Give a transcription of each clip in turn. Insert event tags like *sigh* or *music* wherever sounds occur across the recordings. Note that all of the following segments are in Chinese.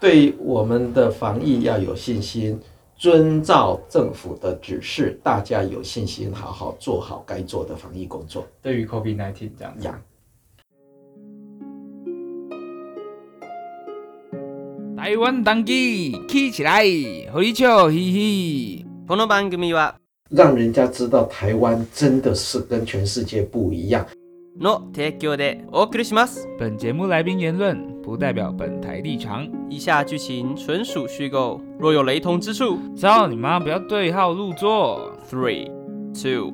对我们的防疫要有信心，遵照政府的指示，大家有信心，好好做好该做的防疫工作。对于 COVID-19 这样讲，台湾当机起起来，和你笑嘻嘻。この番组は让人家知道台湾真的是跟全世界不一样。の提供でお送りします。本节目来宾言论 不代表本台立场，以下剧情纯属虚构，若有雷同之处，操你妈！不要对号入座。Three, two,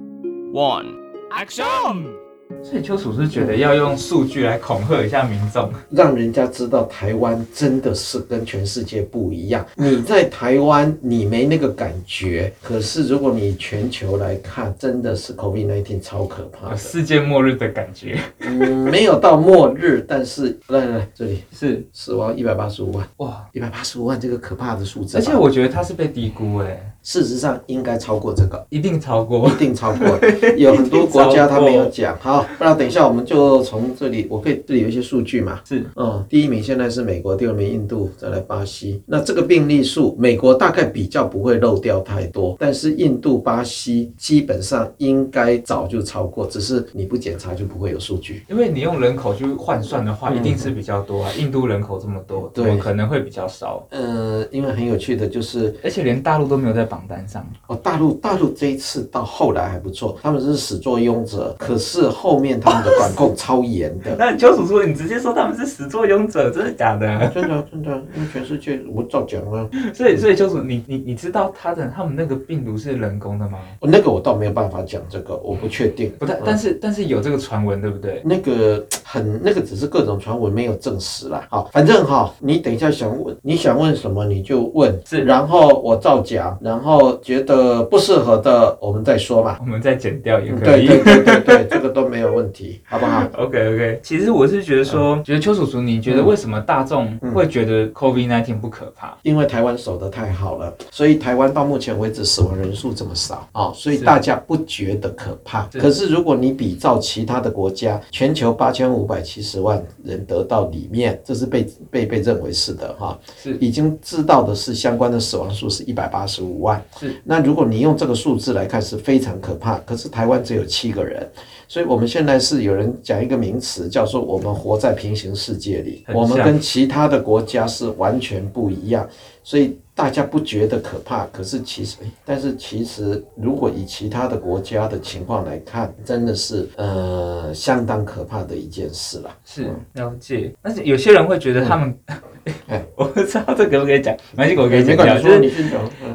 one, action！所以邱楚是觉得要用数据来恐吓一下民众，让人家知道台湾真的是跟全世界不一样。你在台湾你没那个感觉，可是如果你全球来看，真的是 COVID-19 超可怕的，世界末日的感觉。嗯，没有到末日，但是来来来，这里是死亡一百八十五万，哇，一百八十五万这个可怕的数字。而且我觉得它是被低估哎，事实上应该超过这个，一定超过，一定超过。*laughs* 有很多国家他没有讲，好。不然等一下，我们就从这里，我可以这里有一些数据嘛？是，嗯，第一名现在是美国，第二名印度，再来巴西。那这个病例数，美国大概比较不会漏掉太多，但是印度、巴西基本上应该早就超过，只是你不检查就不会有数据。因为你用人口去换算的话，一定是比较多啊。印度人口这么多，对，可能会比较少。呃，因为很有趣的就是，而且连大陆都没有在榜单上哦。大陆大陆这一次到后来还不错，他们是始作俑者，可是后。面他们的管控超严的。*laughs* 那邱叔叔，你直接说他们是始作俑者，真的假的？真的真的，因为全世界我照讲了。所以所以邱叔，你你你知道他的他们那个病毒是人工的吗？那个我倒没有办法讲这个，我不确定。不太，但是但是有这个传闻，对不对？那个很那个只是各种传闻，没有证实啦。好，反正哈，你等一下想问，你想问什么你就问，是，然后我照讲，然后觉得不适合的我们再说嘛，我们再剪掉也可以。对对对对对，*laughs* 这个都没有问题，好不好？OK OK。其实我是觉得说，嗯、觉得邱叔叔，你觉得为什么大众会觉得 COVID-19 不可怕？因为台湾守得太好了，所以台湾到目前为止死亡人数这么少啊、哦，所以大家不觉得可怕。是可是如果你比照其他的国家，全球八千五百七十万人得到里面，这是被被被认为是的哈，哦、是已经知道的是相关的死亡数是一百八十五万。是，那如果你用这个数字来看，是非常可怕。可是台湾只有七个人。所以我们现在是有人讲一个名词，叫做我们活在平行世界里，我们跟其他的国家是完全不一样，所以大家不觉得可怕。可是其实，但是其实如果以其他的国家的情况来看，真的是呃相当可怕的一件事了。是了解，但是有些人会觉得他们。嗯 *laughs* 哎，我不知道这可不可以讲，没关系，我可以讲讲。就是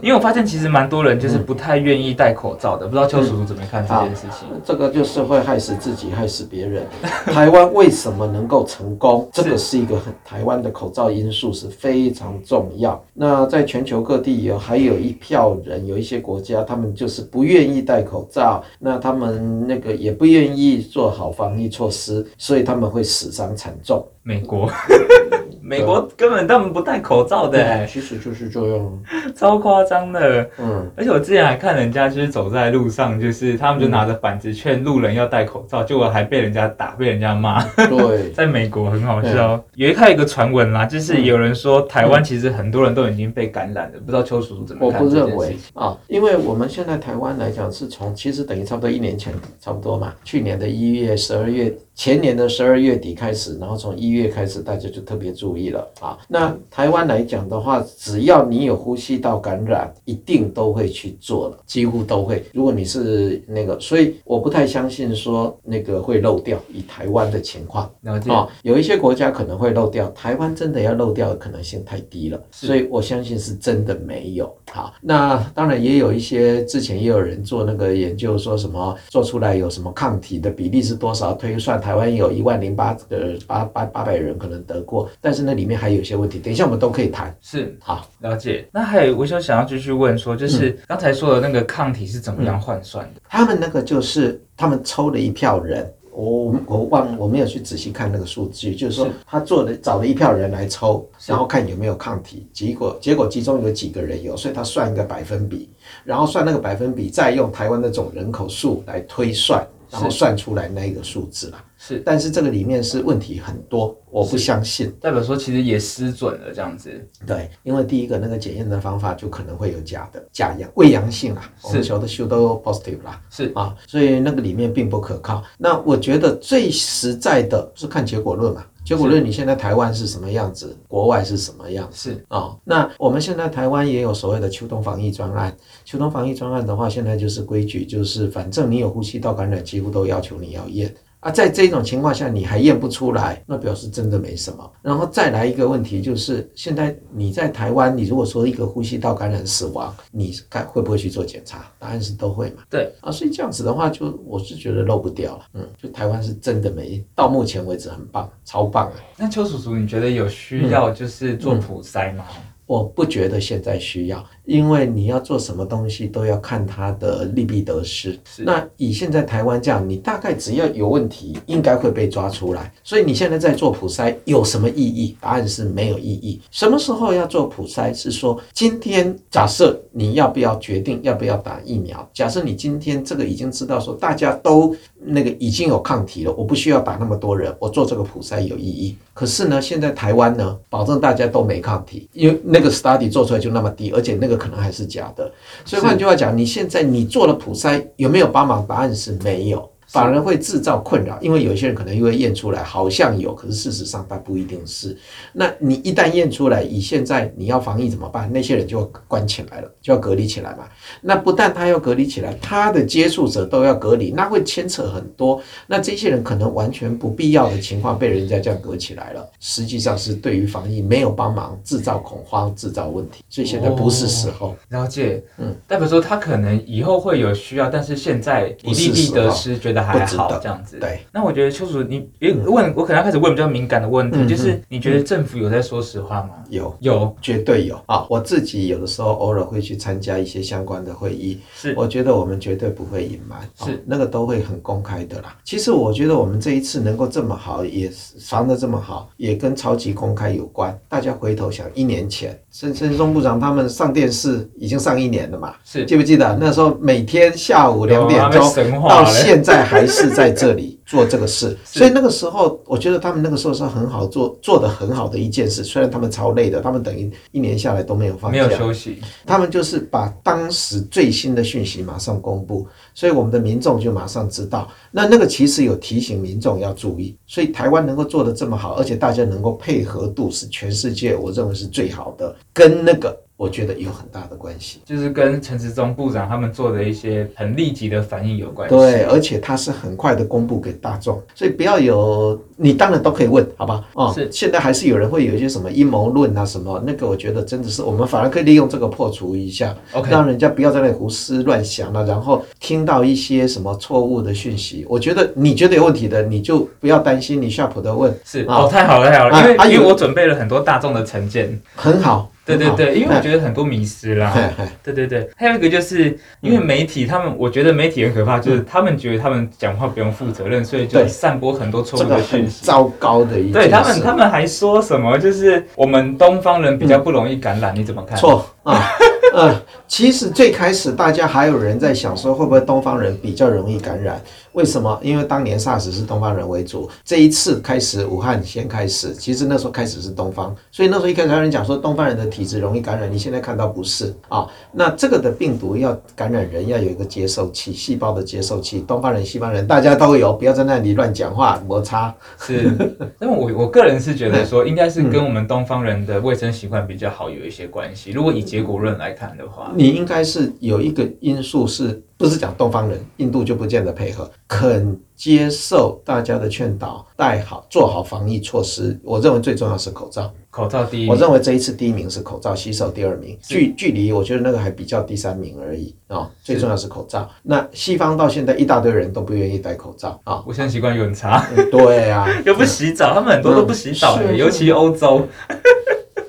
因为我发现其实蛮多人就是不太愿意戴口罩的，不知道邱叔叔怎么看这件事情。这个就是会害死自己，害死别人。*laughs* 台湾为什么能够成功？这个是一个很台湾的口罩因素是非常重要。那在全球各地有还有一票人，有一些国家他们就是不愿意戴口罩，那他们那个也不愿意做好防疫措施，所以他们会死伤惨重。美国。*laughs* 美国根本他们不戴口罩的，欸，其实就是这样，*laughs* 超夸张的。嗯，而且我之前还看人家就是走在路上，就是他们就拿着板子劝路人要戴口罩，结果还被人家打，被人家骂。对，*laughs* 在美国很好笑。有一看一个传闻啦，就是有人说台湾其实很多人都已经被感染了，不知道邱叔叔怎么看？我不认为啊，因为我们现在台湾来讲是从其实等于差不多一年前差不多嘛，去年的一月、十二月。前年的十二月底开始，然后从一月开始，大家就特别注意了啊。那台湾来讲的话，只要你有呼吸道感染，一定都会去做了，几乎都会。如果你是那个，所以我不太相信说那个会漏掉。以台湾的情况，啊，有一些国家可能会漏掉，台湾真的要漏掉的可能性太低了，所以我相信是真的没有。好，那当然也有一些之前也有人做那个研究，说什么做出来有什么抗体的比例是多少，推算。台湾有一万零八呃八八八百人可能得过，但是那里面还有一些问题，等一下我们都可以谈。是，好，了解。那还有，我就想要继续问说，就是刚才说的那个抗体是怎么样换算的？嗯，他们那个就是他们抽了一票人，我我忘我没有去仔细看那个数据，就是说他做了找了一票人来抽，然后看有没有抗体，结果结果其中有几个人有，所以他算一个百分比，然后算那个百分比，再用台湾的总人口数来推算。然后算出来那一个数字啦。是，但是这个里面是问题很多，我不相信。代表说其实也失准了这样子。对，因为第一个那个检验的方法就可能会有假的假阳未阳性啦，是我们求的修都 positive 啦，是啊，所以那个里面并不可靠。那我觉得最实在的是看结果论嘛。结果论，你现在台湾是什么样子？国外是什么样子？是啊、哦，那我们现在台湾也有所谓的秋冬防疫专案。秋冬防疫专案的话，现在就是规矩，就是反正你有呼吸道感染，几乎都要求你要验。啊，在这种情况下你还验不出来，那表示真的没什么。然后再来一个问题，就是现在你在台湾，你如果说一个呼吸道感染死亡，你该会不会去做检查？答案是都会嘛。对啊，所以这样子的话，就我是觉得漏不掉了。嗯，就台湾是真的没，到目前为止很棒，超棒啊。那邱叔叔，你觉得有需要就是做普筛吗？嗯嗯我不觉得现在需要，因为你要做什么东西都要看它的利弊得失。那以现在台湾这样，你大概只要有问题，应该会被抓出来。所以你现在在做普筛有什么意义？答案是没有意义。什么时候要做普筛？是说今天假设你要不要决定要不要打疫苗？假设你今天这个已经知道说大家都那个已经有抗体了，我不需要打那么多人，我做这个普筛有意义。可是呢，现在台湾呢，保证大家都没抗体，因为那个 study 做出来就那么低，而且那个这可能还是假的。所以换句话讲，你现在你做了普筛有没有帮忙？答案是没有。反而会制造困扰，因为有些人可能因为验出来好像有，可是事实上他不一定是。那你一旦验出来，以现在你要防疫怎么办？那些人就要关起来了，就要隔离起来嘛。那不但他要隔离起来，他的接触者都要隔离，那会牵扯很多。那这些人可能完全不必要的情况被人家这样隔起来了，实际上是对于防疫没有帮忙，制造恐慌，制造问题。所以现在不是时候。哦、了解，嗯，代表说他可能以后会有需要，但是现在以利弊得失，觉得。还好这样子，对。那我觉得邱叔，你问我可能要开始问比较敏感的问题，嗯、就是你觉得政府有在说实话吗？有，有，绝对有啊！我自己有的时候偶尔会去参加一些相关的会议，是，我觉得我们绝对不会隐瞒，是、哦、那个都会很公开的啦。其实我觉得我们这一次能够这么好，也防得这么好，也跟超级公开有关。大家回头想，一年前，陈陈时中部长他们上电视已经上一年了嘛？是，记不记得那时候每天下午两点钟到现在？还是在这里做这个事，*laughs* 所以那个时候，我觉得他们那个时候是很好做，做的很好的一件事。虽然他们超累的，他们等于一年下来都没有放假，没有休息。他们就是把当时最新的讯息马上公布，所以我们的民众就马上知道。那那个其实有提醒民众要注意，所以台湾能够做得这么好，而且大家能够配合度是全世界我认为是最好的，跟那个。我觉得有很大的关系，就是跟陈时中部长他们做的一些很立即的反应有关系。对，而且他是很快的公布给大众，所以不要有，你当然都可以问，好吧？哦，是。现在还是有人会有一些什么阴谋论啊什么，那个我觉得真的是我们反而可以利用这个破除一下，OK，让人家不要在那里胡思乱想了，然后听到一些什么错误的讯息。我觉得你觉得有问题的，你就不要担心，你下普的问是哦，太好了太好了，因为、啊、因为我准备了很多大众的成见，很好。对对对，因为我觉得很多迷失啦。对对对，还有一个就是因为媒体他们，我觉得媒体很可怕，就是他们觉得他们讲话不用负责任，所以就散播很多错误的讯息。糟糕的一。对他们，他们还说什么？就是我们东方人比较不容易感染，你怎么看？错啊。*laughs* 呃，其实最开始大家还有人在想说，会不会东方人比较容易感染？为什么？因为当年 SARS 是东方人为主，这一次开始武汉先开始，其实那时候开始是东方，所以那时候一开始还有人讲说东方人的体质容易感染，你现在看到不是啊？那这个的病毒要感染人要有一个接受器，细胞的接受器，东方人、西方人大家都有，不要在那里乱讲话摩擦。是，那么我我个人是觉得说，应该是跟我们东方人的卫生习惯比较好有一些关系。如果以结果论来看的话，你应该是有一个因素是。不是讲东方人，印度就不见得配合，肯接受大家的劝导，戴好做好防疫措施。我认为最重要是口罩，口罩第一。我认为这一次第一名是口罩，洗手第二名，距距离我觉得那个还比较第三名而已啊、哦。最重要是口罩。那西方到现在一大堆人都不愿意戴口罩啊，卫生习惯又很差。对啊，*laughs* 又不洗澡，他们很多都不洗澡，嗯、尤其欧洲。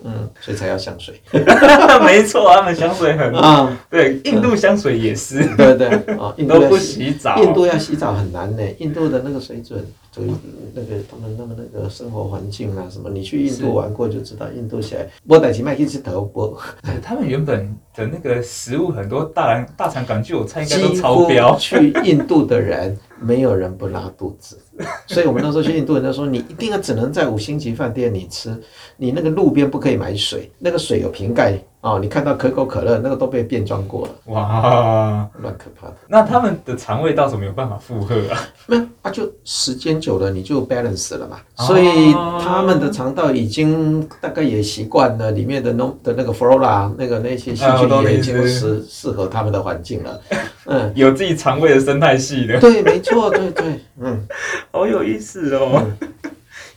嗯，所以才要香水。*laughs* 没错，他们香水很啊，对，印度香水也是，对对啊，*laughs* 印度都不洗澡，印度要洗澡很难呢。印度的那个水准，就那个他们那么那个生活环境啊什么，你去印度玩过就知道，印度起来波代奇麦一直头波。他们原本的那个食物很多大肠大肠杆菌，我猜应该都超标。去印度的人。没有人不拉肚子，*laughs* 所以我们那时候去印度人家说，你一定要只能在五星级饭店里吃，你那个路边不可以买水，那个水有瓶盖。哦，你看到可口可乐那个都被变装过了，哇，蛮可怕的。那他们的肠胃道怎么有办法负荷啊？没有啊，就时间久了你就 balance 了嘛，哦、所以他们的肠道已经大概也习惯了里面的那的那个 flora 那个那些细菌也已经适适合他们的环境了。嗯，有自己肠胃的生态系的。对，没错，对对，嗯，*laughs* 好有意思哦。嗯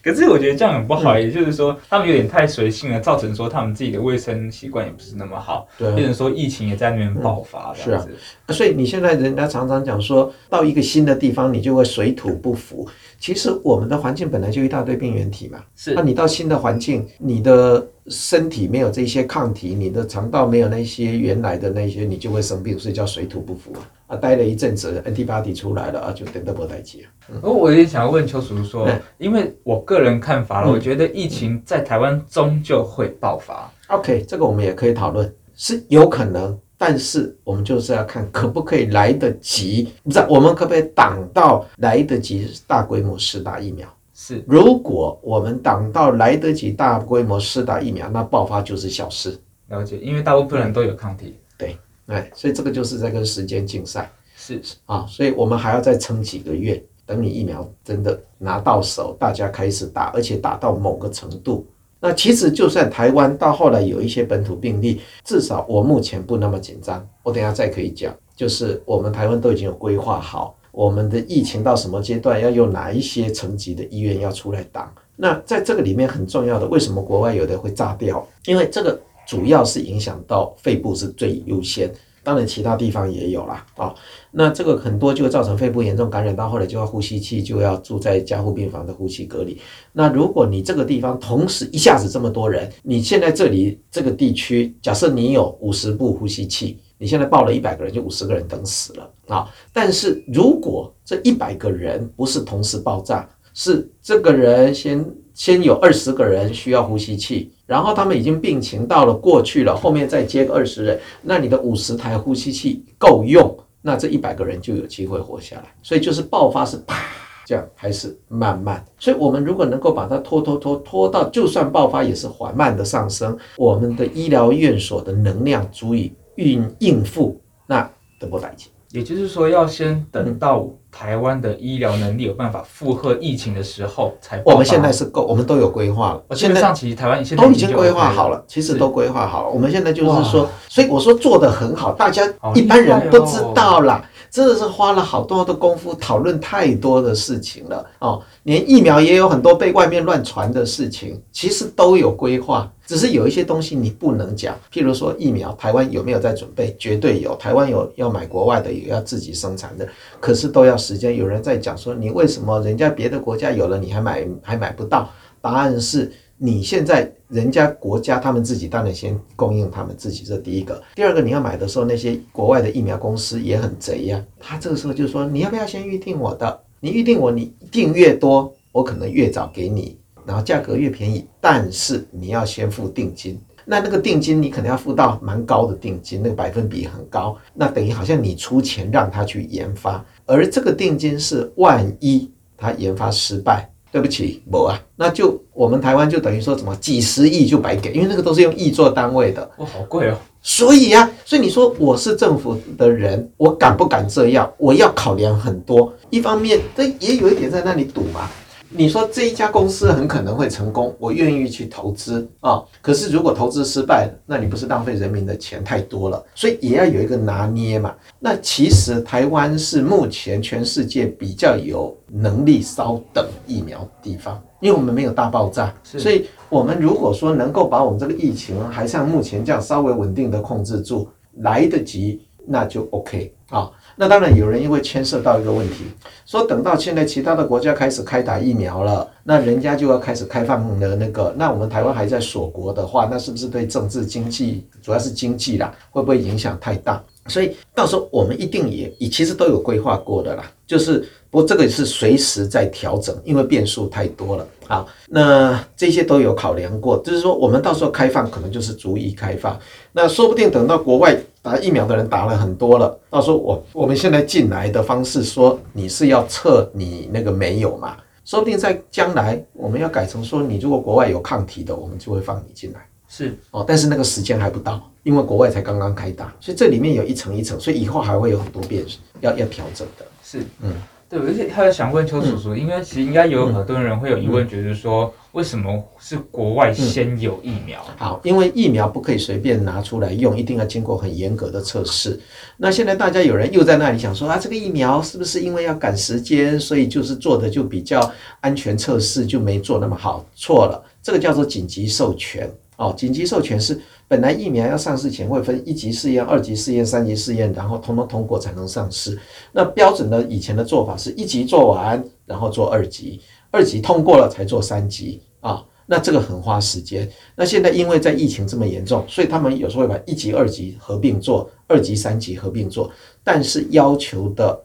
可是我觉得这样很不好，嗯、也就是说，他们有点太随性了，造成说他们自己的卫生习惯也不是那么好，对，变成说疫情也在那边爆发，嗯、是啊，所以你现在人家常常讲说，到一个新的地方，你就会水土不服。其实我们的环境本来就一大堆病原体嘛，是。那你到新的环境，你的身体没有这些抗体，你的肠道没有那些原来的那些，你就会生病，所以叫水土不服啊。啊，待了一阵子，antibody 出来了啊，就等到不待机。哦，我也想要问邱叔叔说，嗯、因为我个人看法了，嗯、我觉得疫情在台湾终究会爆发。OK，这个我们也可以讨论，是有可能，但是我们就是要看可不可以来得及，不是我们可不可以挡到来得及大规模施打疫苗？是，如果我们挡到来得及大规模施打疫苗，那爆发就是小事。了解，因为大部分人都有抗体。对。哎，所以这个就是在跟时间竞赛，是啊，所以我们还要再撑几个月，等你疫苗真的拿到手，大家开始打，而且打到某个程度。那其实就算台湾到后来有一些本土病例，至少我目前不那么紧张。我等下再可以讲，就是我们台湾都已经有规划好，我们的疫情到什么阶段，要用哪一些层级的医院要出来挡。那在这个里面很重要的，为什么国外有的会炸掉？因为这个。主要是影响到肺部是最优先，当然其他地方也有啦。啊。那这个很多就会造成肺部严重感染，到后来就要呼吸器，就要住在加护病房的呼吸隔离。那如果你这个地方同时一下子这么多人，你现在这里这个地区，假设你有五十部呼吸器，你现在报了一百个人，就五十个人等死了啊。但是如果这一百个人不是同时爆炸，是这个人先先有二十个人需要呼吸器。然后他们已经病情到了过去了，后面再接个二十人，那你的五十台呼吸器够用，那这一百个人就有机会活下来。所以就是爆发是啪这样，还是慢慢。所以我们如果能够把它拖拖拖拖到，就算爆发也是缓慢的上升，我们的医疗院所的能量足以应应付，那得不带劲。也就是说，要先等到台湾的医疗能力有办法负荷疫情的时候才。我们现在是够，我们都有规划了。现在上其实台湾现在都已经规划好了，其实都规划好了。我们现在就是说，所以我说做的很好，大家一般人不知道啦。真的是花了好多的功夫讨论太多的事情了哦，连疫苗也有很多被外面乱传的事情，其实都有规划，只是有一些东西你不能讲，譬如说疫苗，台湾有没有在准备？绝对有，台湾有要买国外的，也要自己生产的，可是都要时间。有人在讲说，你为什么人家别的国家有了，你还买还买不到？答案是。你现在人家国家他们自己当然先供应他们自己，这第一个。第二个，你要买的时候，那些国外的疫苗公司也很贼呀。他这个时候就说，你要不要先预定我的？你预定我，你订越多，我可能越早给你，然后价格越便宜。但是你要先付定金，那那个定金你可能要付到蛮高的定金，那个百分比很高，那等于好像你出钱让他去研发，而这个定金是万一他研发失败。对不起，某啊，那就我们台湾就等于说怎么几十亿就白给，因为那个都是用亿做单位的，哇，好贵哦。所以呀、啊，所以你说我是政府的人，我敢不敢这样？我要考量很多，一方面这也有一点在那里赌嘛。你说这一家公司很可能会成功，我愿意去投资啊、哦。可是如果投资失败了，那你不是浪费人民的钱太多了？所以也要有一个拿捏嘛。那其实台湾是目前全世界比较有能力稍等疫苗的地方，因为我们没有大爆炸，所以我们如果说能够把我们这个疫情还像目前这样稍微稳定的控制住，来得及，那就 OK 啊、那当然，有人因为牵涉到一个问题，说等到现在其他的国家开始开打疫苗了，那人家就要开始开放的那个，那我们台湾还在锁国的话，那是不是对政治经济，主要是经济啦，会不会影响太大？所以到时候我们一定也也其实都有规划过的啦，就是不过这个是随时在调整，因为变数太多了。好，那这些都有考量过，就是说我们到时候开放可能就是逐一开放，那说不定等到国外打疫苗的人打了很多了，到时候我我们现在进来的方式说你是要测你那个没有嘛，说不定在将来我们要改成说你如果国外有抗体的，我们就会放你进来。是哦，但是那个时间还不到，因为国外才刚刚开打，所以这里面有一层一层，所以以后还会有很多变数要要调整的。是，嗯，对，而且他想问邱叔叔，嗯、因为其实应该有很多人会有疑问，觉得说为什么是国外先有疫苗？嗯、好，因为疫苗不可以随便拿出来用，一定要经过很严格的测试。那现在大家有人又在那里想说啊，这个疫苗是不是因为要赶时间，所以就是做的就比较安全测试就没做那么好？错了，这个叫做紧急授权。哦，紧急授权是本来疫苗要上市前会分一级试验、二级试验、三级试验，然后通通通过才能上市。那标准的以前的做法是一级做完，然后做二级，二级通过了才做三级啊。那这个很花时间。那现在因为在疫情这么严重，所以他们有时候会把一级、二级合并做，二级、三级合并做，但是要求的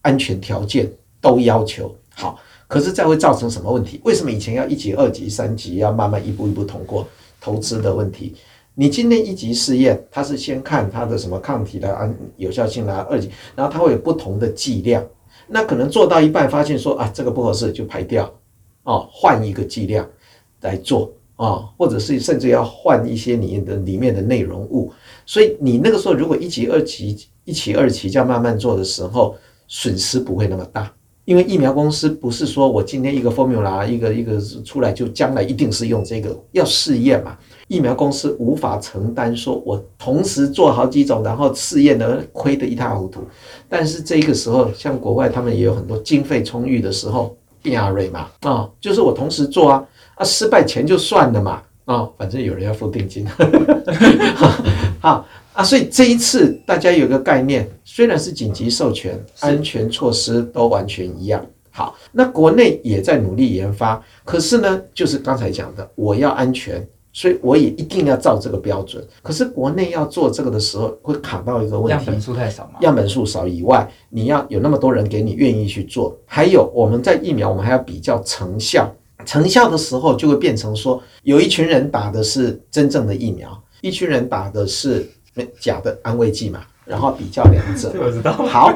安全条件都要求好。可是这会造成什么问题？为什么以前要一级、二级、三级要慢慢一步一步通过？投资的问题，你今天一级试验，它是先看它的什么抗体的安有效性啦，二级，然后它会有不同的剂量，那可能做到一半发现说啊这个不合适就排掉，哦换一个剂量来做啊、哦，或者是甚至要换一些你的里面的内容物，所以你那个时候如果一级二级一期二期这样慢慢做的时候，损失不会那么大。因为疫苗公司不是说我今天一个 formula 一个一个出来就将来一定是用这个要试验嘛？疫苗公司无法承担说我同时做好几种，然后试验的亏得一塌糊涂。但是这个时候，像国外他们也有很多经费充裕的时候，变阿瑞嘛啊，就是我同时做啊啊，失败钱就算了嘛啊，反正有人要付定金，好。*laughs* 啊，所以这一次大家有个概念，虽然是紧急授权，安全措施都完全一样。好，那国内也在努力研发，可是呢，就是刚才讲的，我要安全，所以我也一定要照这个标准。可是国内要做这个的时候，会卡到一个问题，样本数太少嘛？样本数少以外，你要有那么多人给你愿意去做，还有我们在疫苗，我们还要比较成效，成效的时候就会变成说，有一群人打的是真正的疫苗，一群人打的是。假的安慰剂嘛，然后比较两者。*laughs* 我知道。好，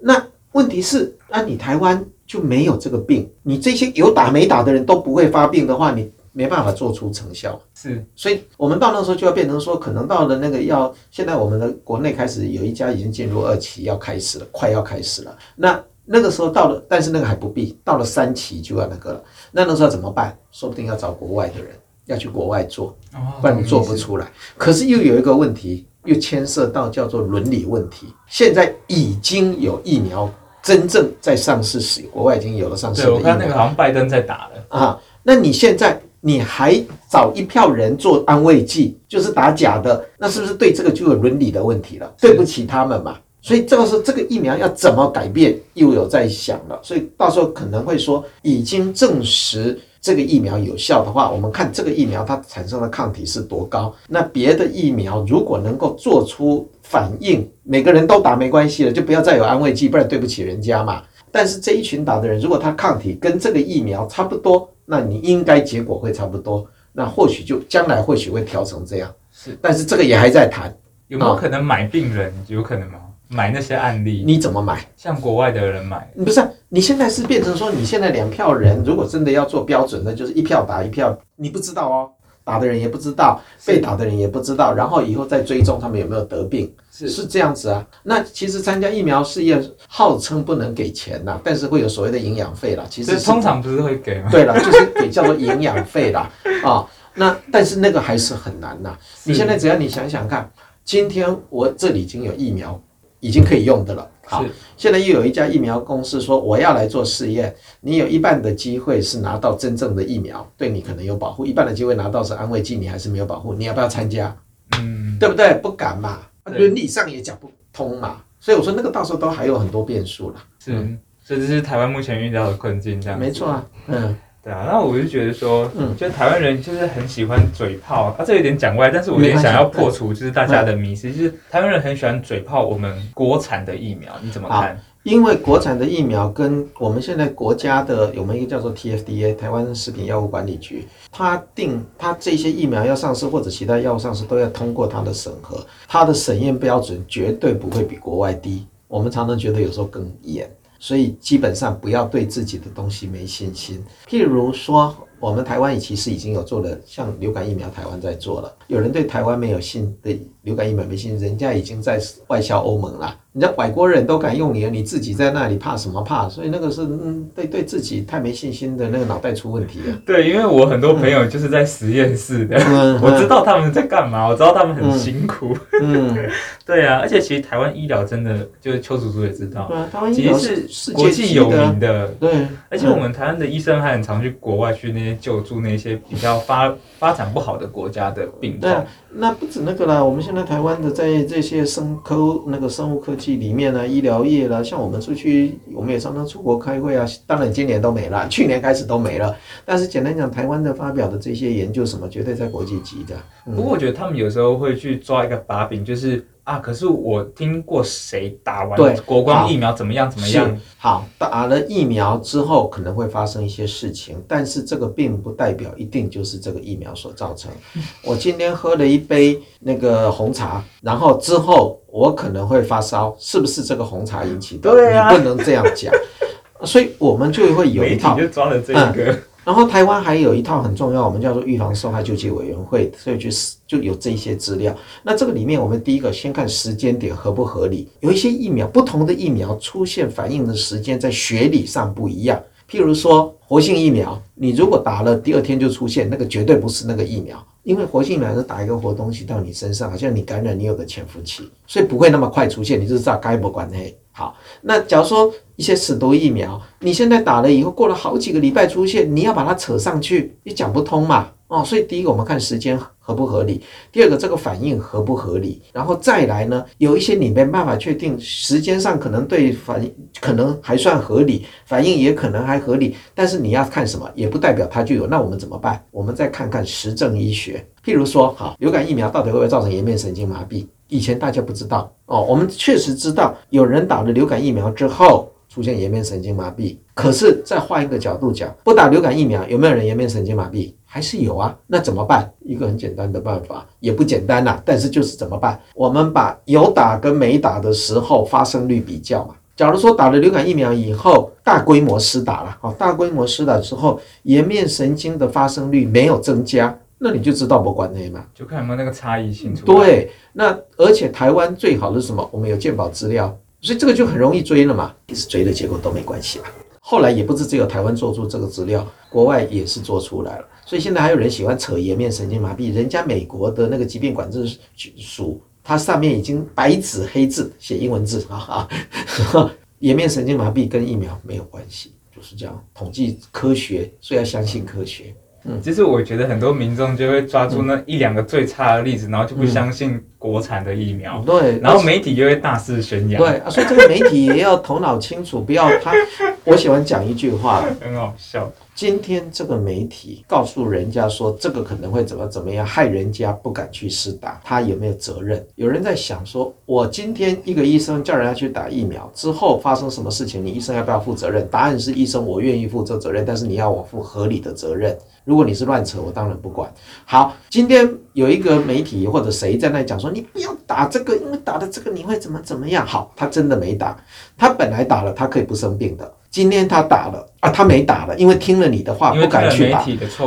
那问题是，那你台湾就没有这个病，你这些有打没打的人都不会发病的话，你没办法做出成效。是，所以我们到那时候就要变成说，可能到了那个要，现在我们的国内开始有一家已经进入二期，要开始了，快要开始了。那那个时候到了，但是那个还不必，到了三期就要那个了。那那时候怎么办？说不定要找国外的人，要去国外做，不然你做不出来。可是又有一个问题。又牵涉到叫做伦理问题。现在已经有疫苗真正在上市使用，国外已经有了上市的疫苗。对，我看那个好像拜登在打了啊。那你现在你还找一票人做安慰剂，就是打假的，那是不是对这个就有伦理的问题了？对不起他们嘛。所以这个时候这个疫苗要怎么改变，又有在想了。所以到时候可能会说，已经证实。这个疫苗有效的话，我们看这个疫苗它产生的抗体是多高。那别的疫苗如果能够做出反应，每个人都打没关系了，就不要再有安慰剂，不然对不起人家嘛。但是这一群打的人，如果他抗体跟这个疫苗差不多，那你应该结果会差不多。那或许就将来或许会调成这样。是，但是这个也还在谈，有没有可能买病人？有可能吗？买那些案例，你怎么买？像国外的人买，不是、啊？你现在是变成说，你现在两票人，如果真的要做标准的，就是一票打一票，你不知道哦，打的人也不知道，被打的人也不知道，然后以后再追踪他们有没有得病，是是这样子啊。那其实参加疫苗试验，号称不能给钱呐，但是会有所谓的营养费啦。其实通常不是会给吗？对了，就是给叫做营养费啦 *laughs* 啊。那但是那个还是很难呐。你现在只要你想想看，今天我这里已经有疫苗。已经可以用的了。好，现在又有一家疫苗公司说我要来做试验，你有一半的机会是拿到真正的疫苗，对你可能有保护；一半的机会拿到是安慰剂，你还是没有保护。你要不要参加？嗯，对不对？不敢嘛，伦理上也讲不通嘛。所以我说那个到时候都还有很多变数了。是，所以这是台湾目前遇到的困境，这样。没错啊，嗯。对啊，那我就觉得说，嗯，就台湾人就是很喜欢嘴炮啊，这有点讲歪，但是我也想要破除就是大家的迷思，就是台湾人很喜欢嘴炮我们国产的疫苗，你怎么看？因为国产的疫苗跟我们现在国家的有没有一个叫做 TFDA 台湾食品药物管理局，它定它这些疫苗要上市或者其他药物上市都要通过它的审核，它的审验标准绝对不会比国外低。我们常常觉得有时候更严，所以基本上不要对自己的东西没信心。譬如说，我们台湾其实已经有做了，像流感疫苗，台湾在做了。有人对台湾没有信，对流感疫苗没信心，人家已经在外销欧盟了。人家外国人都敢用你了，你自己在那里怕什么怕？所以那个是嗯，对对自己太没信心的那个脑袋出问题了。*laughs* 对，因为我很多朋友就是在实验室的，嗯、*laughs* 我知道他们在干嘛，我知道他们很辛苦。嗯，*laughs* 对啊，而且其实台湾医疗真的，就是邱叔叔也知道，对啊，台湾医疗是国际有名的。对，而且我们台湾的医生还很常去国外去那些救助那些比较发发展不好的国家的病对、啊，那不止那个啦，我们现在台湾的在这些生科那个生物科技里面呢，医疗业啦，像我们出去，我们也常常出国开会啊。当然今年都没了，*laughs* 去年开始都没了。但是简单讲，台湾的发表的这些研究什么，绝对在国际级的。嗯、不过我觉得他们有时候会去抓一个把柄，就是。啊！可是我听过谁打完国光疫苗怎么样？怎么样？好，打了疫苗之后可能会发生一些事情，但是这个并不代表一定就是这个疫苗所造成。*laughs* 我今天喝了一杯那个红茶，然后之后我可能会发烧，是不是这个红茶引起的？对啊，你不能这样讲。所以我们就会有一套，就装了这个。嗯然后台湾还有一套很重要，我们叫做预防受害救济委员会，所以就是就有这些资料。那这个里面，我们第一个先看时间点合不合理。有一些疫苗，不同的疫苗出现反应的时间在学理上不一样。譬如说活性疫苗，你如果打了第二天就出现，那个绝对不是那个疫苗，因为活性疫苗是打一个活东西到你身上，好像你感染，你有个潜伏期，所以不会那么快出现，你就知道该不管黑。好，那假如说一些死毒疫苗，你现在打了以后，过了好几个礼拜出现，你要把它扯上去，你讲不通嘛？哦，所以第一个我们看时间合不合理，第二个这个反应合不合理，然后再来呢，有一些你没办法确定时间上可能对反应可能还算合理，反应也可能还合理，但是你要看什么，也不代表它就有。那我们怎么办？我们再看看实证医学，譬如说，好，流感疫苗到底会不会造成颜面神经麻痹？以前大家不知道哦，我们确实知道有人打了流感疫苗之后出现颜面神经麻痹。可是再换一个角度讲，不打流感疫苗有没有人颜面神经麻痹？还是有啊。那怎么办？一个很简单的办法，也不简单呐。但是就是怎么办？我们把有打跟没打的时候发生率比较嘛。假如说打了流感疫苗以后大规模施打了，好，大规模施打之后颜面神经的发生率没有增加。那你就知道不管那嘛，就看有没有那个差异性出来。对，那而且台湾最好的是什么？我们有鉴宝资料，所以这个就很容易追了嘛。一直追的结果都没关系啦。后来也不是只有台湾做出这个资料，国外也是做出来了。所以现在还有人喜欢扯颜面神经麻痹，人家美国的那个疾病管制署，它上面已经白纸黑字写英文字啊，*laughs* 颜面神经麻痹跟疫苗没有关系，就是这样。统计科学，所以要相信科学。其实我觉得很多民众就会抓住那一两个最差的例子，然后就不相信国产的疫苗。对，然后媒体就会大肆宣扬。对啊，所以这个媒体也要头脑清楚，不要他。*laughs* 我喜欢讲一句话，很好笑。今天这个媒体告诉人家说这个可能会怎么怎么样，害人家不敢去试打，他有没有责任？有人在想说，我今天一个医生叫人家去打疫苗之后发生什么事情，你医生要不要负责任？答案是医生，我愿意负这责任，但是你要我负合理的责任。如果你是乱扯，我当然不管。好，今天有一个媒体或者谁在那讲说，你不要打这个，因为打了这个你会怎么怎么样？好，他真的没打，他本来打了，他可以不生病的。今天他打了啊，他没打了，因为听了你的话，不敢去打。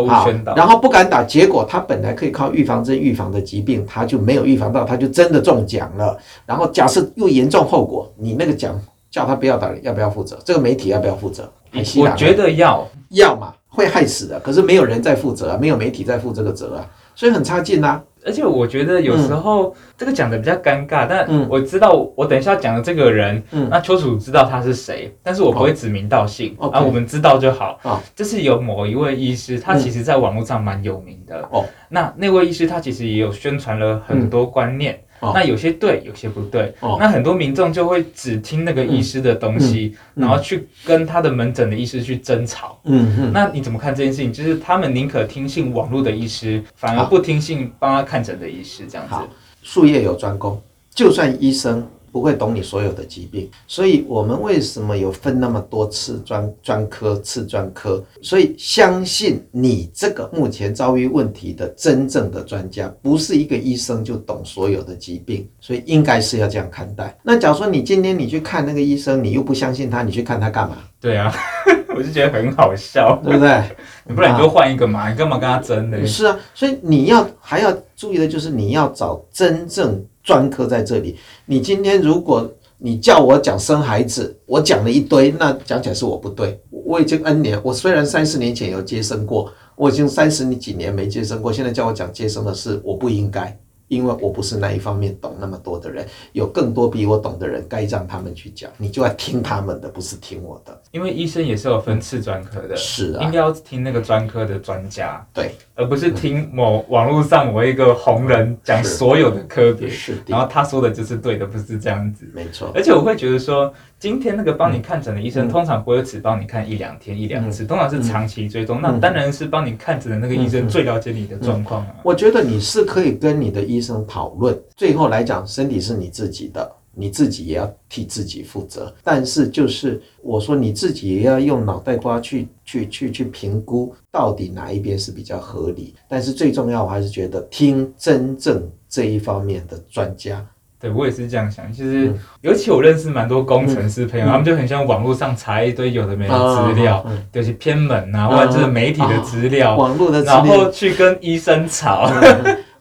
好，然后不敢打，结果他本来可以靠预防针预防的疾病，他就没有预防到，他就真的中奖了。然后假设又严重后果，你那个奖叫他不要打，要不要负责？这个媒体要不要负责？我觉得要要嘛，会害死的。可是没有人在负责啊，没有媒体在负这个责啊，所以很差劲呐。而且我觉得有时候这个讲的比较尴尬，但我知道我等一下讲的这个人，那邱楚知道他是谁，但是我不会指名道姓啊，我们知道就好。啊，就是有某一位医师，他其实在网络上蛮有名的。哦，那那位医师他其实也有宣传了很多观念。哦、那有些对，有些不对。哦、那很多民众就会只听那个医师的东西，嗯嗯、然后去跟他的门诊的医师去争吵。嗯嗯。那你怎么看这件事情？就是他们宁可听信网络的医师，反而不听信帮他看诊的医师，这样子。术业有专攻，就算医生。不会懂你所有的疾病，所以我们为什么有分那么多次专专科、次专科？所以相信你这个目前遭遇问题的真正的专家，不是一个医生就懂所有的疾病，所以应该是要这样看待。那假如说你今天你去看那个医生，你又不相信他，你去看他干嘛？对啊，*laughs* 我就觉得很好笑，对不对？你 *laughs* 不然你就换一个嘛，你干嘛跟他争呢？是啊，所以你要还要注意的就是你要找真正。专科在这里。你今天如果你叫我讲生孩子，我讲了一堆，那讲起来是我不对。我已经 N 年，我虽然三十年前有接生过，我已经三十几年没接生过，现在叫我讲接生的事，我不应该。因为我不是那一方面懂那么多的人，有更多比我懂的人，该让他们去讲，你就要听他们的，不是听我的。因为医生也是有分次专科的，是啊，应该要听那个专科的专家，对，而不是听某网络上某一个红人讲所有的科别，是的，然后他说的就是对的，不是这样子，没错。而且我会觉得说。今天那个帮你看诊的医生，通常不会只帮你看一两天、一两次，通常是长期追踪。那当然是帮你看诊的那个医生最了解你的状况啊。我觉得你是可以跟你的医生讨论。最后来讲，身体是你自己的，你自己也要替自己负责。但是就是我说你自己也要用脑袋瓜去去去去评估，到底哪一边是比较合理。但是最重要，我还是觉得听真正这一方面的专家。对，我也是这样想。其实，嗯、尤其我认识蛮多工程师朋友，嗯、他们就很像网络上查一堆有的没的资料，嗯、就是偏门啊，嗯、或者是媒体的资料，嗯、网络的资料，然后去跟医生吵。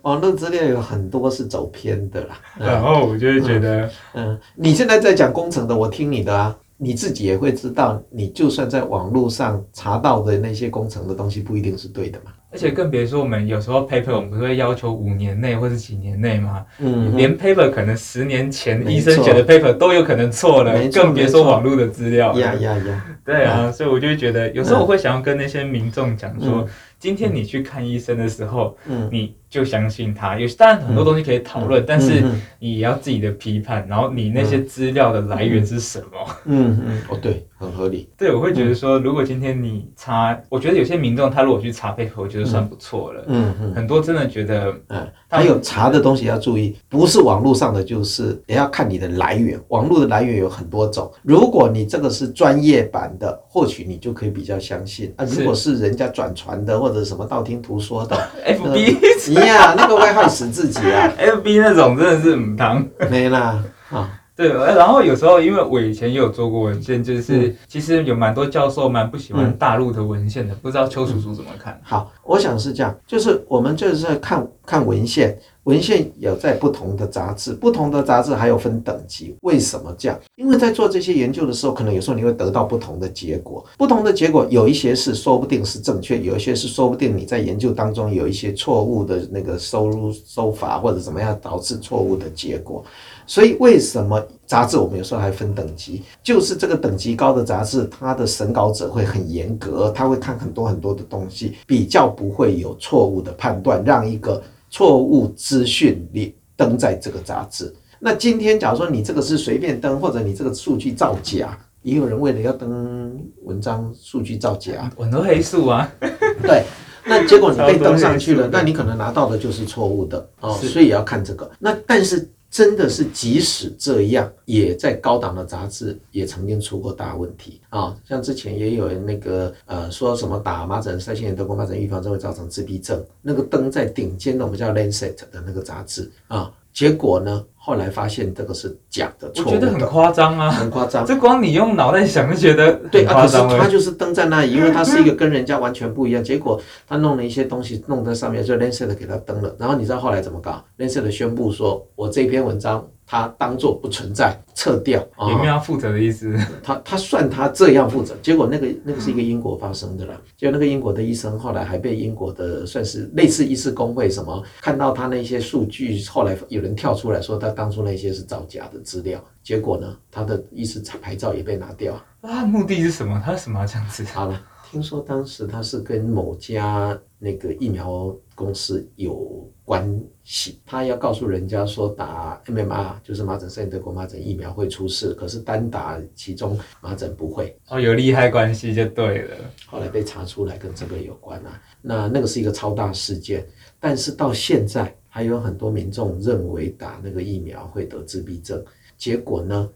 嗯、网络资料有很多是走偏的啦。嗯、*laughs* 然后我就会觉得嗯，嗯，你现在在讲工程的，我听你的啊。你自己也会知道，你就算在网络上查到的那些工程的东西，不一定是对的嘛。而且更别说我们有时候 paper，我们不是会要求五年内或者几年内嘛？嗯哼，连 paper 可能十年前医生写的 paper 都有可能错了，更别说网络的资料。呀呀呀！对啊，所以我就会觉得，有时候我会想要跟那些民众讲说。嗯今天你去看医生的时候，嗯，你就相信他。有当然很多东西可以讨论，嗯、但是你也要自己的批判。然后你那些资料的来源是什么？嗯嗯，哦对，很合理。对，我会觉得说，如果今天你查，我觉得有些民众他如果去查配合，我觉得算不错了。嗯嗯，很多真的觉得，嗯，还有查的东西要注意，不是网络上的，就是也要看你的来源。网络的来源有很多种，如果你这个是专业版的，或许你就可以比较相信啊。如果是人家转传的或或者什么道听途说的，*laughs* F B，你呀，那个会害死自己啊！F B 那种真的是唔当没啦啊。对，然后有时候因为我以前也有做过文献，就是、嗯、其实有蛮多教授蛮不喜欢大陆的文献的，嗯、不知道邱叔叔怎么看？好，我想是这样，就是我们就是在看看文献，文献有在不同的杂志，不同的杂志还有分等级。为什么这样？因为在做这些研究的时候，可能有时候你会得到不同的结果，不同的结果有一些是说不定是正确，有一些是说不定你在研究当中有一些错误的那个收入收法或者怎么样导致错误的结果。所以为什么杂志我们有时候还分等级？就是这个等级高的杂志，它的审稿者会很严格，他会看很多很多的东西，比较不会有错误的判断，让一个错误资讯你登在这个杂志。那今天假如说你这个是随便登，或者你这个数据造假，也有人为了要登文章，数据造假，很多黑数啊。对，那结果你被登上去了，*laughs* 那你可能拿到的就是错误的哦，所以也要看这个。那但是。真的是，即使这样，也在高档的杂志也曾经出过大问题啊！像之前也有人那个呃说什么打麻疹、腮腺炎、德国麻疹预防针会造成自闭症，那个登在顶尖的我们叫 Lancet 的那个杂志啊。结果呢？后来发现这个是假的，错误的，我觉得很夸张啊，很夸张。这光你用脑袋想就觉得对啊，可是他就是登在那里，因为他是一个跟人家完全不一样。结果他弄了一些东西弄在上面，就 Lancet 给他登了。然后你知道后来怎么搞？Lancet 宣布说，我这篇文章。他当做不存在，撤掉，有没有要负责的意思？*laughs* 他他算他这样负责，结果那个那个是一个英国发生的啦，就那个英国的医生后来还被英国的算是类似医师工会什么看到他那些数据，后来有人跳出来说他当初那些是造假的资料，结果呢，他的医师牌照也被拿掉啊，目的是什么？他为什么要这样子？好了，听说当时他是跟某家。那个疫苗公司有关系。他要告诉人家说打 MMR 就是麻疹肾炎德国麻疹疫苗会出事，可是单打其中麻疹不会。哦，有利害关系就对了。后来被查出来跟这个有关啊，那那个是一个超大事件。但是到现在还有很多民众认为打那个疫苗会得自闭症，结果呢？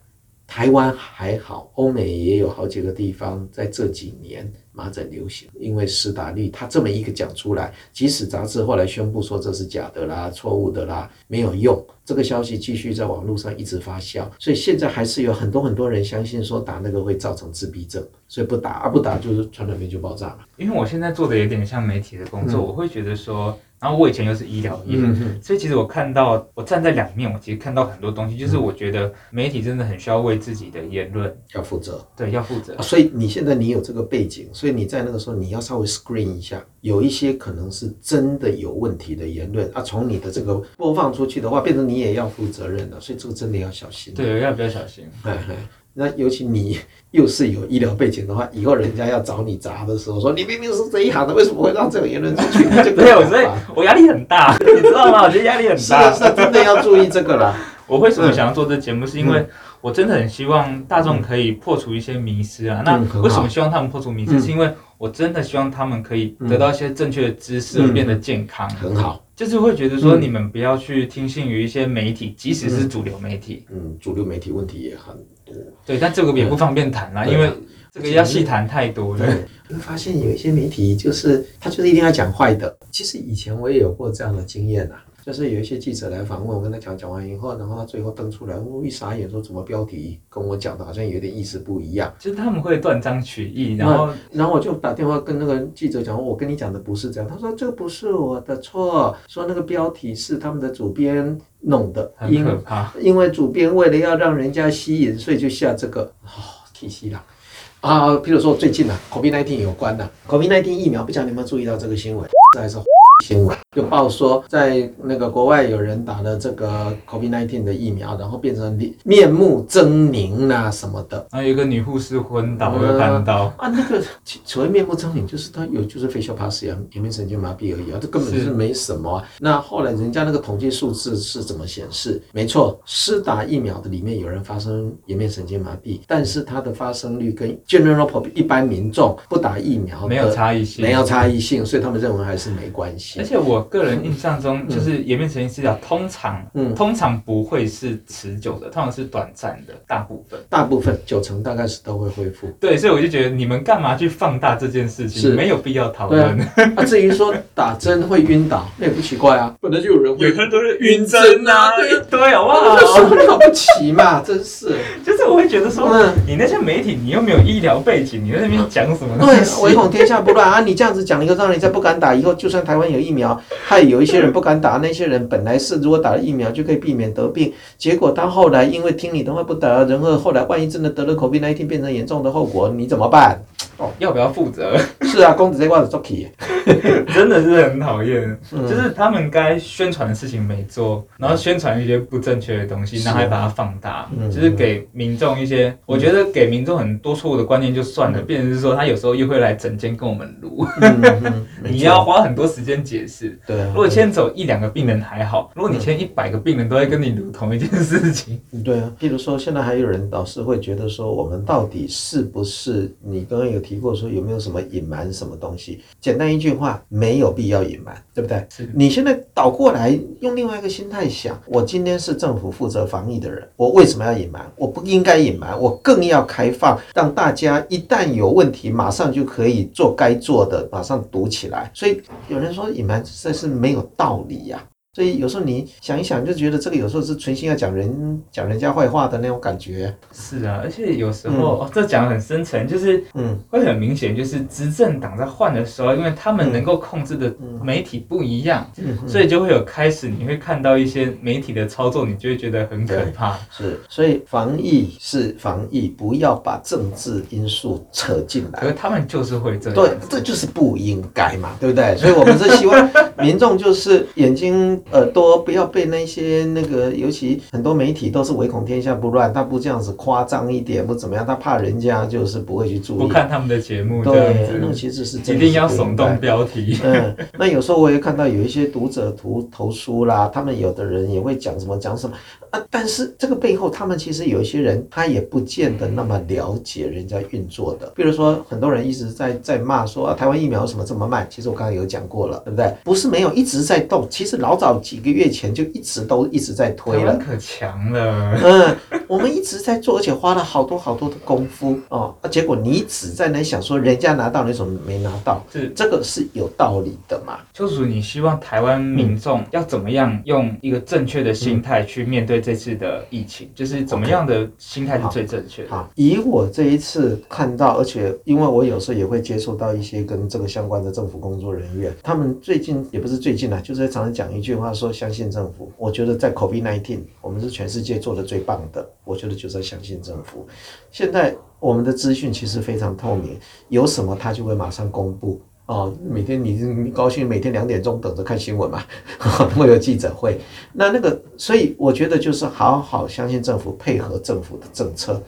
台湾还好，欧美也有好几个地方在这几年麻疹流行，因为斯达利，他这么一个讲出来，即使杂志后来宣布说这是假的啦、错误的啦，没有用，这个消息继续在网络上一直发酵，所以现在还是有很多很多人相信说打那个会造成自闭症，所以不打，啊不打就是传染病就爆炸了。因为我现在做的有点像媒体的工作，嗯、我会觉得说。然后我以前又是医疗业，嗯、所以其实我看到，我站在两面，我其实看到很多东西，就是我觉得媒体真的很需要为自己的言论要负责，对，要负责。所以你现在你有这个背景，所以你在那个时候你要稍微 screen 一下，有一些可能是真的有问题的言论啊，从你的这个播放出去的话，变成你也要负责任了，所以这个真的要小心。对，要比较小心。嘿嘿那尤其你又是有医疗背景的话，以后人家要找你砸的时候，说你明明是这一行的，为什么会让这种言论出去？没有，*laughs* 所以我压力很大，*laughs* 你知道吗？我觉得压力很大。是啊，是啊，真的要注意这个啦。*laughs* 我为什么想要做这节目？是因为我真的很希望大众可以破除一些迷思啊。那为什么希望他们破除迷思？是因为我真的希望他们可以得到一些正确的知识，而变得健康。很好。就是会觉得说，你们不要去听信于一些媒体，即使是主流媒体。嗯，主流媒体问题也很多。对，但这个也不方便谈啦，因为这个要细谈太多了。你会发现有一些媒体，就是他就是一定要讲坏的。其实以前我也有过这样的经验啊。就是有一些记者来访问我，跟他讲讲完以后，然后他最后登出来，我一傻眼，说怎么标题跟我讲的好像有点意思不一样。就是他们会断章取义，然后然后我就打电话跟那个记者讲，我跟你讲的不是这样。他说这个不是我的错，说那个标题是他们的主编弄的。因，因为主编为了要让人家吸引，所以就下这个哦，体系了啊。譬如说最近啊，COVID-19 有关的 COVID-19 疫苗，不知道你有没有注意到这个新闻？这还是？*laughs* 新闻就报说，在那个国外有人打了这个 COVID-19 的疫苗，然后变成面目狰狞啊什么的。啊，有一个女护士昏倒，我有看到。啊，那个所谓面目狰狞，就是他有就是 facial palsy 颜面神经麻痹而已啊，这根本就是没什么啊。那后来人家那个统计数字是怎么显示？没错，施打疫苗的里面有人发生颜面神经麻痹，但是它的发生率跟 general pop 一般民众不打疫苗没有差异性，没有差异性，所以他们认为还是没关系。而且我个人印象中，就是颜面神经失调通常，嗯，通常不会是持久的，通常是短暂的，大部分，大部分九成大概是都会恢复。对，所以我就觉得你们干嘛去放大这件事情？是没有必要讨论。啊，至于说打针会晕倒，那也不奇怪啊，本来就有人会有很多人晕针啊，对，好不好？了不起嘛，*laughs* 真是。就是我会觉得说，你那些媒体，你又没有医疗背景，你在那边讲什么？对，唯恐天下不乱啊！你这样子讲，一个让人家不敢打，以后就算台湾有疫苗，害有一些人不敢打。那些人本来是如果打了疫苗就可以避免得病，结果他后来因为听你的话不得，然后后来万一真的得了口病，那一天变成严重的后果，你怎么办？哦，要不要负责？是啊，公子这挂子 jockey，*laughs* 真的是很讨厌。嗯、就是他们该宣传的事情没做，然后宣传一些不正确的东西，然后还把它放大，嗯、就是给民众一些，嗯、我觉得给民众很多错误的观念就算了，嗯、变成是说他有时候又会来整间跟我们录，嗯嗯、*laughs* 你要花很多时间解释。对、啊，如果牵走一两个病人还好，如果你牵一百个病人都在跟你撸同一件事情，对啊。譬如说，现在还有人老是会觉得说，我们到底是不是你刚刚有。提过说有没有什么隐瞒什么东西？简单一句话，没有必要隐瞒，对不对？是你现在倒过来用另外一个心态想，我今天是政府负责防疫的人，我为什么要隐瞒？我不应该隐瞒，我更要开放，让大家一旦有问题，马上就可以做该做的，马上堵起来。所以有人说隐瞒实在是没有道理呀、啊。所以有时候你想一想，就觉得这个有时候是存心要讲人讲人家坏话的那种感觉。是啊，而且有时候、嗯、哦，这讲得很深层，就是嗯，会很明显，就是执政党在换的时候，因为他们能够控制的媒体不一样，嗯嗯、所以就会有开始你会看到一些媒体的操作，你就会觉得很可怕。是，所以防疫是防疫，不要把政治因素扯进来。可是他们就是会这样，对，这就是不应该嘛，对不对？所以我们是希望民众就是眼睛。耳朵不要被那些那个，尤其很多媒体都是唯恐天下不乱，他不这样子夸张一点，不怎么样，他怕人家就是不会去注意，不看他们的节目，对，那其实是一定要耸动标题。嗯，那有时候我也看到有一些读者图投书啦，他们有的人也会讲什么讲什么。啊，但是这个背后，他们其实有一些人，他也不见得那么了解人家运作的。比如说，很多人一直在在骂说啊，台湾疫苗什么这么慢？其实我刚刚有讲过了，对不对？不是没有，一直在动。其实老早几个月前就一直都一直在推了。可强了。嗯，我们一直在做，而且花了好多好多的功夫哦。啊，结果你只在那想说，人家拿到，你怎么没拿到？是这个是有道理的嘛？邱主，你希望台湾民众要怎么样用一个正确的心态去面对？这次的疫情就是怎么样的心态是最正确的？好，以我这一次看到，而且因为我有时候也会接触到一些跟这个相关的政府工作人员，他们最近也不是最近啦，就是常常讲一句话他说相信政府。我觉得在 COVID-19，我们是全世界做的最棒的，我觉得就是相信政府。现在我们的资讯其实非常透明，有什么他就会马上公布。哦，每天你你高兴，每天两点钟等着看新闻嘛，*laughs* 会有记者会。那那个，所以我觉得就是好好相信政府，配合政府的政策。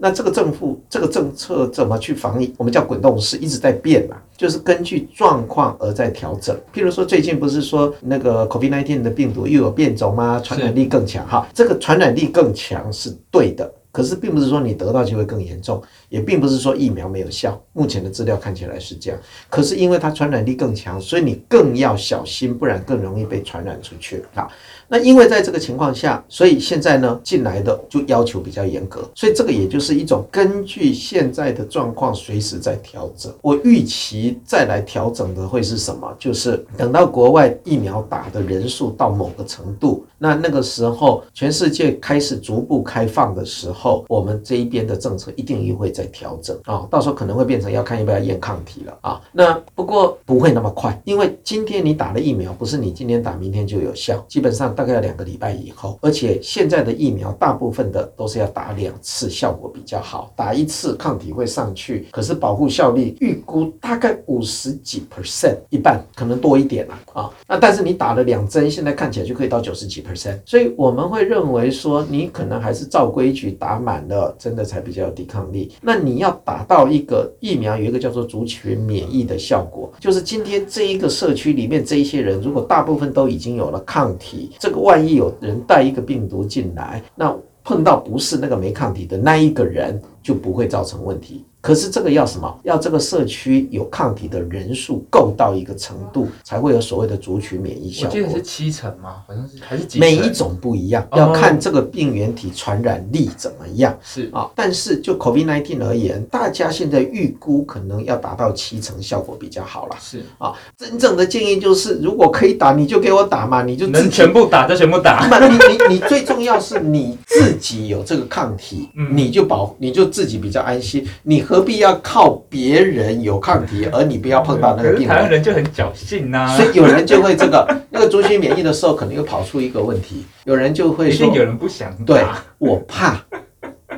那这个政府这个政策怎么去防疫？我们叫滚动式，一直在变嘛，就是根据状况而在调整。譬如说，最近不是说那个 COVID-19 的病毒又有变种吗？传染力更强哈，这个传染力更强是对的。可是并不是说你得到就会更严重，也并不是说疫苗没有效。目前的资料看起来是这样。可是因为它传染力更强，所以你更要小心，不然更容易被传染出去。好，那因为在这个情况下，所以现在呢进来的就要求比较严格。所以这个也就是一种根据现在的状况随时在调整。我预期再来调整的会是什么？就是等到国外疫苗打的人数到某个程度，那那个时候全世界开始逐步开放的时候。后，我们这一边的政策一定也会再调整啊，到时候可能会变成要看要不要验抗体了啊。那不过不会那么快，因为今天你打了疫苗，不是你今天打明天就有效，基本上大概要两个礼拜以后。而且现在的疫苗大部分的都是要打两次，效果比较好，打一次抗体会上去，可是保护效力预估大概五十几 percent，一半可能多一点了啊。那但是你打了两针，现在看起来就可以到九十几 percent，所以我们会认为说你可能还是照规矩打。打满了，真的才比较有抵抗力。那你要打到一个疫苗，有一个叫做族群免疫的效果，就是今天这一个社区里面这一些人，如果大部分都已经有了抗体，这个万一有人带一个病毒进来，那碰到不是那个没抗体的那一个人，就不会造成问题。可是这个要什么？要这个社区有抗体的人数够到一个程度，才会有所谓的族群免疫效果。我记得是七成吗？好像是还是几？每一种不一样，要看这个病原体传染力怎么样。是啊，但是就 COVID-19 而言，大家现在预估可能要达到七成效果比较好了。是啊，真正的建议就是，如果可以打，你就给我打嘛，你就能全部打就全部打。*laughs* 那你你你最重要是你自己有这个抗体，你就保你就自己比较安心，你。何必要靠别人有抗体，*laughs* 而你不要碰到那个病人？台湾人就很侥幸呐，所以有人就会这个 *laughs* 那个族群免疫的时候，可能又跑出一个问题，有人就会说，一定有人不想，对，我怕。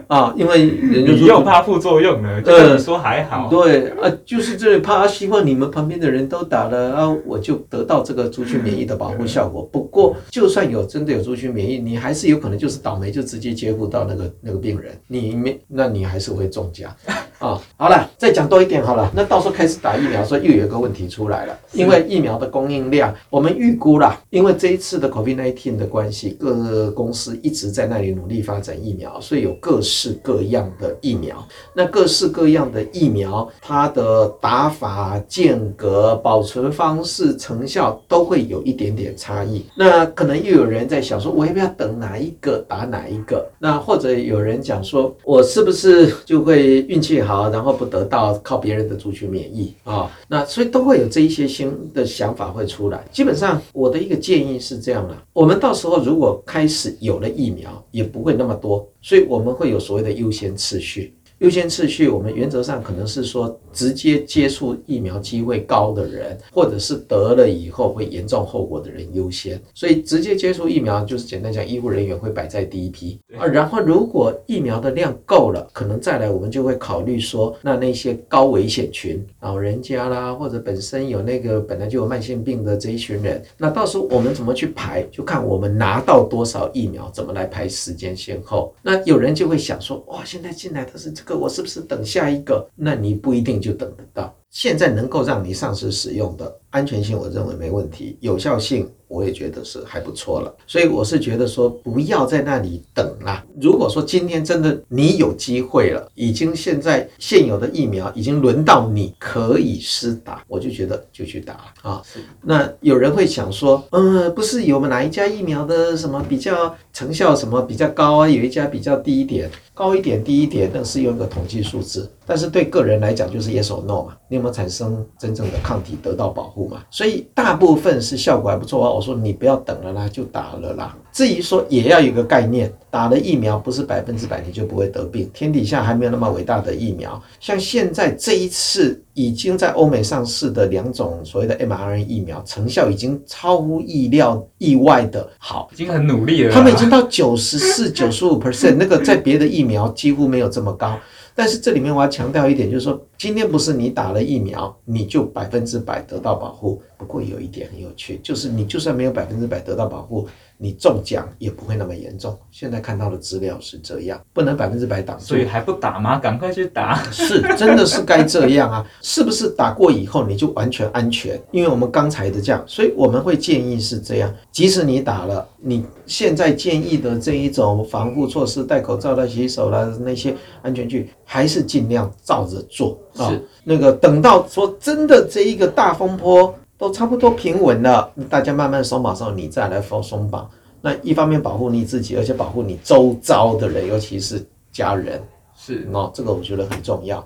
啊，因为人就说你又怕副作用了，就说还好。对啊，就是这里怕，希望你们旁边的人都打了，啊，我就得到这个族群免疫的保护效果。不过，就算有真的有族群免疫，你还是有可能就是倒霉，就直接接触到那个那个病人，你没，那你还是会中奖啊。好了，再讲多一点好了，那到时候开始打疫苗的时候，又有一个问题出来了，因为疫苗的供应量，我们预估啦，因为这一次的 COVID-19 的关系，各个公司一直在那里努力发展疫苗，所以有各式。各式各样的疫苗，那各式各样的疫苗，它的打法、间隔、保存方式、成效都会有一点点差异。那可能又有人在想说，我要不要等哪一个打哪一个？那或者有人讲说，我是不是就会运气好，然后不得到靠别人的族群免疫啊？那所以都会有这一些新的想法会出来。基本上我的一个建议是这样的：我们到时候如果开始有了疫苗，也不会那么多。所以我们会有所谓的优先次序，优先次序，我们原则上可能是说直接接触疫苗机会高的人，或者是得了以后会严重后果的人优先。所以直接接触疫苗就是简单讲，医护人员会摆在第一批啊。然后如果疫苗的量够了，可能再来我们就会考虑说，那那些高危险群，老人家啦，或者本身有那个本来就有慢性病的这一群人，那到时候我们怎么去排，就看我们拿到多少疫苗，怎么来排时间先后。那有人就会想说，哇，现在进来的是这个，我是不是等下一个？那你不一定就等得到。现在能够让你上市使用的安全性，我认为没问题，有效性。我也觉得是还不错了，所以我是觉得说不要在那里等啦。如果说今天真的你有机会了，已经现在现有的疫苗已经轮到你可以施打，我就觉得就去打啊。那有人会想说，嗯，不是有哪一家疫苗的什么比较成效什么比较高啊？有一家比较低一点，高一点低一点，那是用一个统计数字，但是对个人来讲就是 yes or no 嘛，你有没有产生真正的抗体得到保护嘛？所以大部分是效果还不错啊。我说你不要等了啦，就打了啦。至于说也要有一个概念，打了疫苗不是百分之百你就不会得病。天底下还没有那么伟大的疫苗。像现在这一次已经在欧美上市的两种所谓的 mRNA 疫苗，成效已经超乎意料、意外的好，已经很努力了。他们已经到九十四、九十五 percent，那个在别的疫苗苗几乎没有这么高。但是这里面我要强调一点，就是说今天不是你打了疫苗你就百分之百得到保护。不过有一点很有趣，就是你就算没有百分之百得到保护。你中奖也不会那么严重。现在看到的资料是这样，不能百分之百挡住，所以还不打吗？赶快去打！是，真的是该这样啊！是不是打过以后你就完全安全？因为我们刚才的这样，所以我们会建议是这样：即使你打了，你现在建议的这一种防护措施，戴口罩啦、洗手啦，那些安全距，还是尽量照着做啊。是那个等到说真的这一个大风波。都差不多平稳了，大家慢慢松绑之后，你再来放松绑。那一方面保护你自己，而且保护你周遭的人，尤其是家人。是哦，这个我觉得很重要。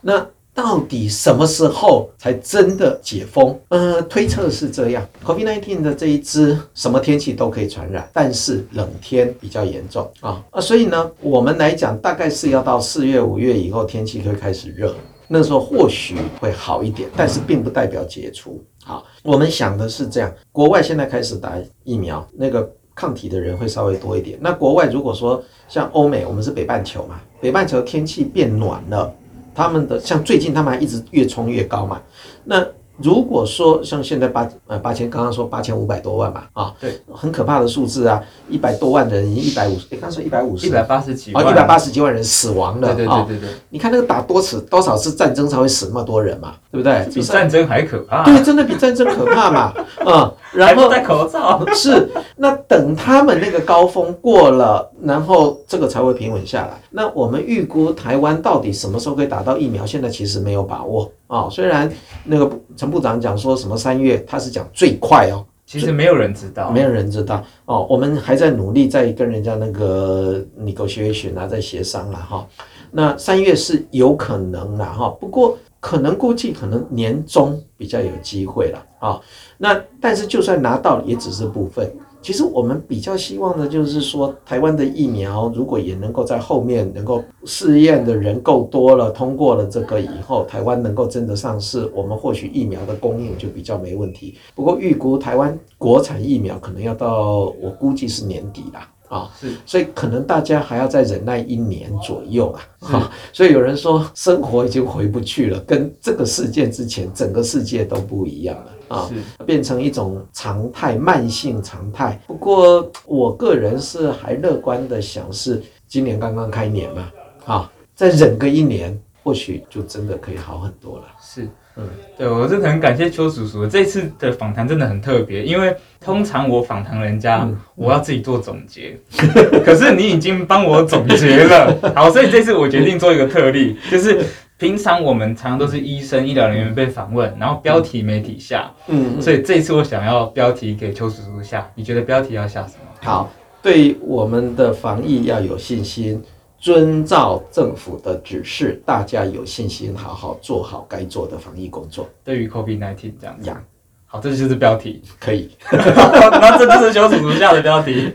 那到底什么时候才真的解封？呃，推测是这样：COVID-19 的这一支什么天气都可以传染，但是冷天比较严重啊啊，所以呢，我们来讲，大概是要到四月、五月以后，天气会开始热。那时候或许会好一点，但是并不代表解除。好，我们想的是这样：国外现在开始打疫苗，那个抗体的人会稍微多一点。那国外如果说像欧美，我们是北半球嘛，北半球天气变暖了，他们的像最近他们还一直越冲越高嘛，那。如果说像现在八呃八千，刚刚说八千五百多万吧，啊，对，很可怕的数字啊，一百多万人一百五十，诶，刚说一百五十，一百八十几万，哦，一百八十几万人死亡了，对对对对对，你看那个打多次多少次战争才会死那么多人嘛，对不对？比战争还可怕，对，真的比战争可怕嘛，嗯，*laughs* 然后戴口罩，*laughs* 是，那等他们那个高峰过了，然后这个才会平稳下来。那我们预估台湾到底什么时候可以打到疫苗？现在其实没有把握啊，哦，虽然那个陈部长讲说什么三月，他是讲最快哦，其实没有人知道，没有人知道哦。我们还在努力，在跟人家那个 negotiation 啊，在协商了哈。那三月是有可能的哈，不过可能估计可能年中比较有机会了啊。那但是就算拿到，也只是部分。其实我们比较希望的就是说，台湾的疫苗如果也能够在后面能够试验的人够多了，通过了这个以后，台湾能够真的上市，我们或许疫苗的供应就比较没问题。不过预估台湾国产疫苗可能要到我估计是年底啦，啊，是，所以可能大家还要再忍耐一年左右啊，哈，所以有人说生活已经回不去了，跟这个事件之前整个世界都不一样了。啊，是。变成一种常态，慢性常态。不过我个人是还乐观的想，是今年刚刚开年嘛，啊，再忍个一年，或许就真的可以好很多了。是，嗯，对，我是很感谢邱叔叔，这次的访谈真的很特别，因为通常我访谈人家，嗯、我要自己做总结，嗯、*laughs* 可是你已经帮我总结了。好，所以这次我决定做一个特例，就是。平常我们常常都是医生、医疗人员被访问，然后标题媒体下，嗯，所以这次我想要标题给邱叔叔下，你觉得标题要下什么？好，对我们的防疫要有信心，遵照政府的指示，大家有信心，好好做好该做的防疫工作。对于 COVID-19 这样讲，好，这就是标题，可以。*laughs* 那这就是邱叔叔下的标题。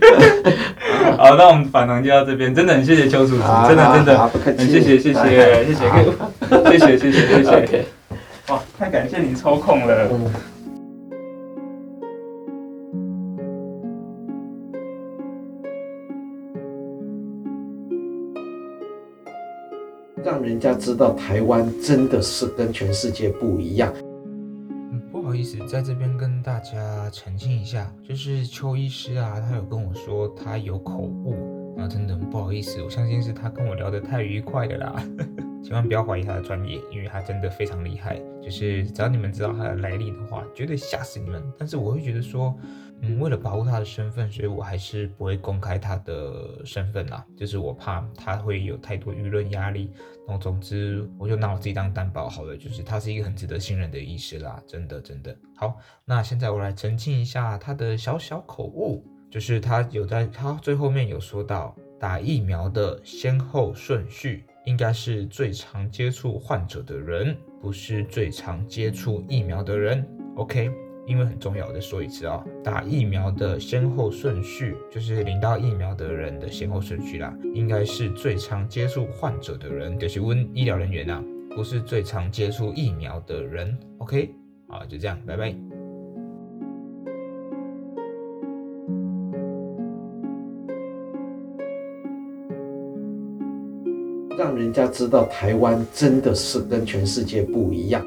*laughs* 好，那我们访谈就到这边，真的很谢谢邱叔叔，真的真的很谢谢谢谢谢谢谢谢谢谢谢。*laughs* 哇，太感谢你抽空了。让人家知道台湾真的是跟全世界不一样。嗯，不好意思，在这边跟大家澄清一下，就是邱医师啊，他有跟我说他有口误，啊真的不好意思，我相信是他跟我聊得太愉快了啦，*laughs* 千万不要怀疑他的专业，因为他真的非常厉害，就是只要你们知道他的来历的话，绝对吓死你们。但是我会觉得说。嗯，为了保护他的身份，所以我还是不会公开他的身份啦。就是我怕他会有太多舆论压力。然后总之，我就拿我自己当担保好了。就是他是一个很值得信任的医师啦，真的真的。好，那现在我来澄清一下他的小小口误，就是他有在他最后面有说到打疫苗的先后顺序应该是最常接触患者的人，不是最常接触疫苗的人。OK。因为很重要，我再说一次啊，打疫苗的先后顺序就是领到疫苗的人的先后顺序啦，应该是最常接触患者的人，就是问医疗人员啊，不是最常接触疫苗的人。OK，好，就这样，拜拜。让人家知道台湾真的是跟全世界不一样。